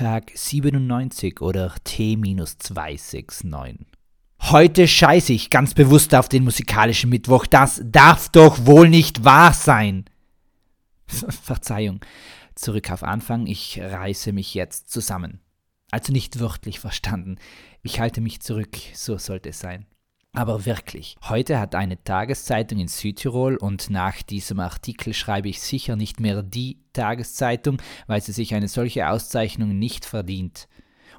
Tag 97 oder T-269. Heute scheiße ich ganz bewusst auf den musikalischen Mittwoch. Das darf doch wohl nicht wahr sein. Verzeihung. Zurück auf Anfang. Ich reiße mich jetzt zusammen. Also nicht wörtlich verstanden. Ich halte mich zurück. So sollte es sein. Aber wirklich, heute hat eine Tageszeitung in Südtirol und nach diesem Artikel schreibe ich sicher nicht mehr die Tageszeitung, weil sie sich eine solche Auszeichnung nicht verdient.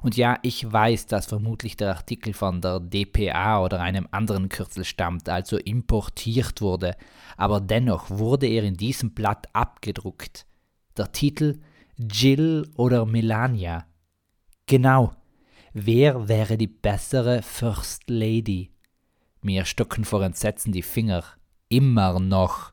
Und ja, ich weiß, dass vermutlich der Artikel von der DPA oder einem anderen Kürzel stammt, also importiert wurde, aber dennoch wurde er in diesem Blatt abgedruckt. Der Titel Jill oder Melania. Genau. Wer wäre die bessere First Lady? Mir stocken vor Entsetzen die Finger. Immer noch.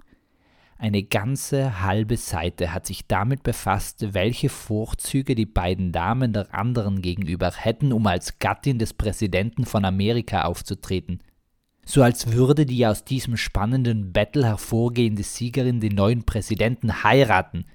Eine ganze halbe Seite hat sich damit befasst, welche Vorzüge die beiden Damen der anderen gegenüber hätten, um als Gattin des Präsidenten von Amerika aufzutreten. So als würde die aus diesem spannenden Battle hervorgehende Siegerin den neuen Präsidenten heiraten.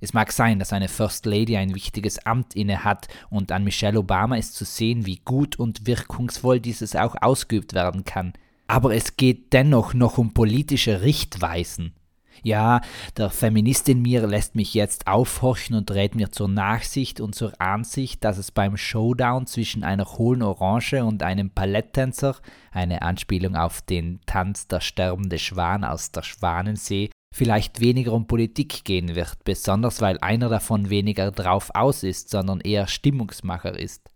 Es mag sein, dass eine First Lady ein wichtiges Amt inne hat und an Michelle Obama ist zu sehen, wie gut und wirkungsvoll dieses auch ausgeübt werden kann. Aber es geht dennoch noch um politische Richtweisen. Ja, der Feminist in mir lässt mich jetzt aufhorchen und rät mir zur Nachsicht und zur Ansicht, dass es beim Showdown zwischen einer hohlen Orange und einem Balletttänzer, eine Anspielung auf den Tanz der sterbende Schwan aus der Schwanensee, vielleicht weniger um Politik gehen wird, besonders weil einer davon weniger drauf aus ist, sondern eher Stimmungsmacher ist.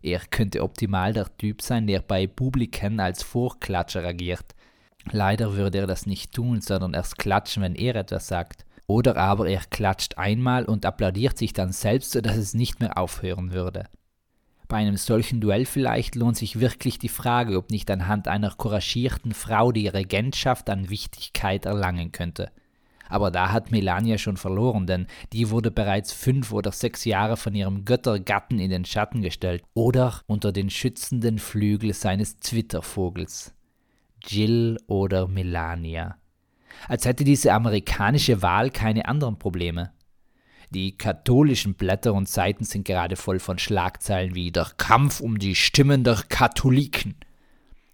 Er könnte optimal der Typ sein, der bei Publiken als Vorklatscher agiert. Leider würde er das nicht tun, sondern erst klatschen, wenn er etwas sagt. Oder aber er klatscht einmal und applaudiert sich dann selbst, sodass es nicht mehr aufhören würde. Bei einem solchen Duell vielleicht lohnt sich wirklich die Frage, ob nicht anhand einer couragierten Frau die Regentschaft an Wichtigkeit erlangen könnte. Aber da hat Melania schon verloren, denn die wurde bereits fünf oder sechs Jahre von ihrem Göttergatten in den Schatten gestellt oder unter den schützenden Flügel seines Zwittervogels. Jill oder Melania. Als hätte diese amerikanische Wahl keine anderen Probleme. Die katholischen Blätter und Seiten sind gerade voll von Schlagzeilen wie der Kampf um die Stimmen der Katholiken.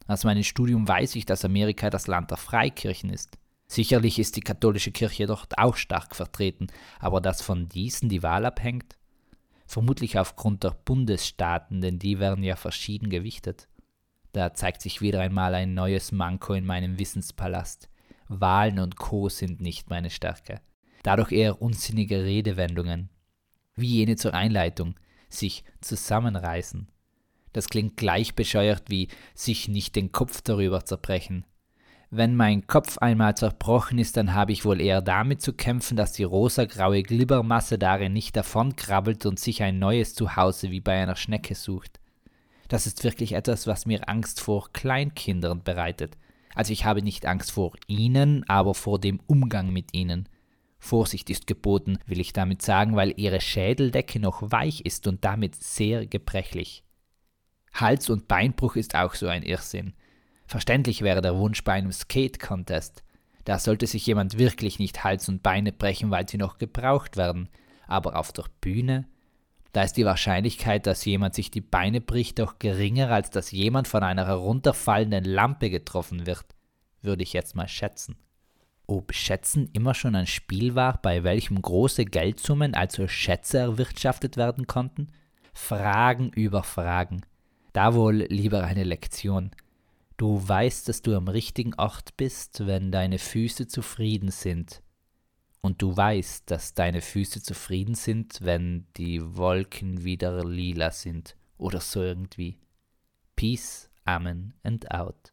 Aus meinem Studium weiß ich, dass Amerika das Land der Freikirchen ist. Sicherlich ist die katholische Kirche dort auch stark vertreten, aber dass von diesen die Wahl abhängt? Vermutlich aufgrund der Bundesstaaten, denn die werden ja verschieden gewichtet. Da zeigt sich wieder einmal ein neues Manko in meinem Wissenspalast. Wahlen und Co. sind nicht meine Stärke. Dadurch eher unsinnige Redewendungen. Wie jene zur Einleitung, sich zusammenreißen. Das klingt gleich bescheuert wie sich nicht den Kopf darüber zerbrechen. Wenn mein Kopf einmal zerbrochen ist, dann habe ich wohl eher damit zu kämpfen, dass die rosagraue Glibbermasse darin nicht davonkrabbelt und sich ein neues Zuhause wie bei einer Schnecke sucht. Das ist wirklich etwas, was mir Angst vor Kleinkindern bereitet. Also ich habe nicht Angst vor ihnen, aber vor dem Umgang mit ihnen. Vorsicht ist geboten, will ich damit sagen, weil ihre Schädeldecke noch weich ist und damit sehr gebrechlich. Hals- und Beinbruch ist auch so ein Irrsinn. Verständlich wäre der Wunsch bei einem Skate-Contest. Da sollte sich jemand wirklich nicht Hals und Beine brechen, weil sie noch gebraucht werden. Aber auf der Bühne? Da ist die Wahrscheinlichkeit, dass jemand sich die Beine bricht, doch geringer, als dass jemand von einer herunterfallenden Lampe getroffen wird, würde ich jetzt mal schätzen. Ob Schätzen immer schon ein Spiel war, bei welchem große Geldsummen, also Schätze, erwirtschaftet werden konnten? Fragen über Fragen. Da wohl lieber eine Lektion. Du weißt, dass du am richtigen Ort bist, wenn deine Füße zufrieden sind. Und du weißt, dass deine Füße zufrieden sind, wenn die Wolken wieder lila sind oder so irgendwie. Peace, Amen and out.